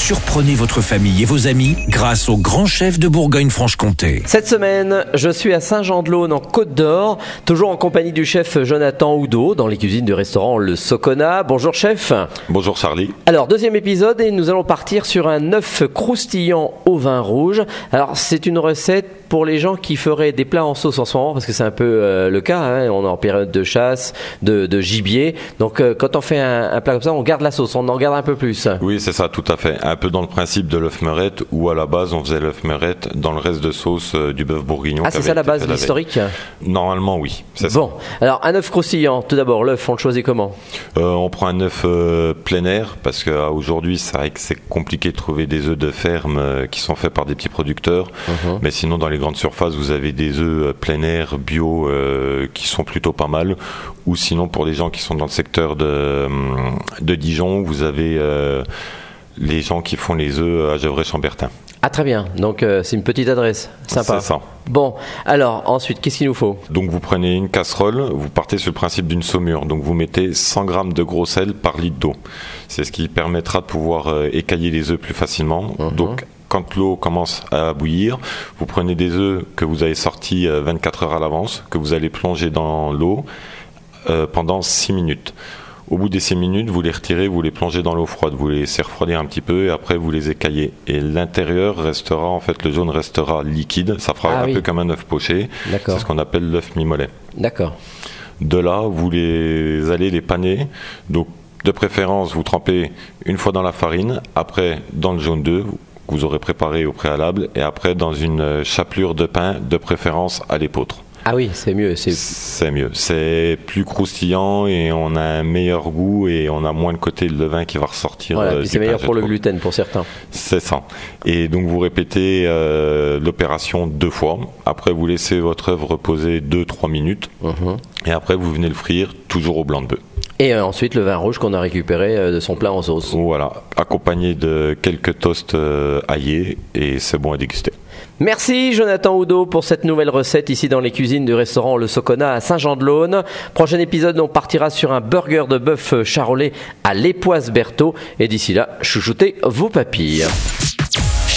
Surprenez votre famille et vos amis grâce au grand chef de Bourgogne-Franche-Comté. Cette semaine, je suis à Saint-Jean-de-Laune en Côte d'Or, toujours en compagnie du chef Jonathan Oudot dans les cuisines du restaurant Le Socona. Bonjour chef. Bonjour Charlie. Alors deuxième épisode et nous allons partir sur un œuf croustillant au vin rouge. Alors c'est une recette pour les gens qui feraient des plats en sauce en ce moment, parce que c'est un peu euh, le cas, hein. on est en période de chasse, de, gibier. Donc euh, quand on fait un, plat comme ça, on garde la sauce, on en garde un peu plus. Oui, c'est ça, tout à fait. Un peu dans le principe de l'œuf meurette, où à la base on faisait l'œuf meurette dans le reste de sauce euh, du bœuf bourguignon. Ah, c'est ça la base, l'historique Normalement, oui. Bon, alors un œuf croustillant, tout d'abord, l'œuf, on le choisit comment? On prend un œuf plein air, parce qu'aujourd'hui, c'est vrai que c'est compliqué de trouver des œufs de ferme qui sont faits par des petits producteurs. Uh-huh. Mais sinon, dans les grandes surfaces, vous avez des œufs euh, plein air bio euh, qui sont plutôt pas mal. Ou sinon, pour les gens qui sont dans le secteur de, euh, de Dijon, vous avez les gens qui font les œufs à Gevrey-Chambertin. Ah très bien, donc c'est une petite adresse, sympa. C'est ça. Bon, alors ensuite, qu'est-ce qu'il nous faut? Donc vous prenez une casserole, vous partez sur le principe d'une saumure, donc vous mettez 100 g de gros sel par litre d'eau. C'est ce qui permettra de pouvoir écailler les œufs plus facilement. Mhm. Donc quand l'eau commence à bouillir, vous prenez des œufs que vous avez sortis 24 euh, heures à l'avance, que vous allez plonger dans l'eau euh, pendant 6 minutes. Au bout des 6 minutes, vous les retirez, vous les plongez dans l'eau froide, vous les laissez refroidir un petit peu et après vous les écaillez. Et l'intérieur restera, en fait, le jaune restera liquide, ça fera ah un peu comme un œuf poché. C'est ce qu'on appelle l'œuf mi-mollet. D'accord. De là, vous les allez les paner. Donc, de préférence, vous trempez une fois dans la farine, après dans le jaune d'œuf, vous aurez préparé au préalable et après dans une chapelure de pain de préférence à l'épeautre. Ah oui, c'est mieux. C'est mieux. C'est plus croustillant et on a un meilleur goût et on a moins le côté de levain qui va ressortir. Euh, c'est meilleur pour le gluten pour certains. C'est ça. Et donc vous répétez euh, l'opération deux fois. Après vous laissez votre œuvre reposer 2-3 minutes. Mhm. Et après vous venez le frire toujours au blanc de bœuf. Et euh, ensuite le vin rouge qu'on a récupéré euh, de son plat en sauce. Voilà, accompagné de quelques toasts euh, aillés et c'est bon à déguster. Merci Jonathan Oudot pour cette nouvelle recette ici dans les cuisines du restaurant Le Socona à Saint-Jean-de-Laune. Prochain épisode, on partira sur un burger de bœuf charolais à l'époise Berthaud. Et d'ici là, chouchoutez vos papilles.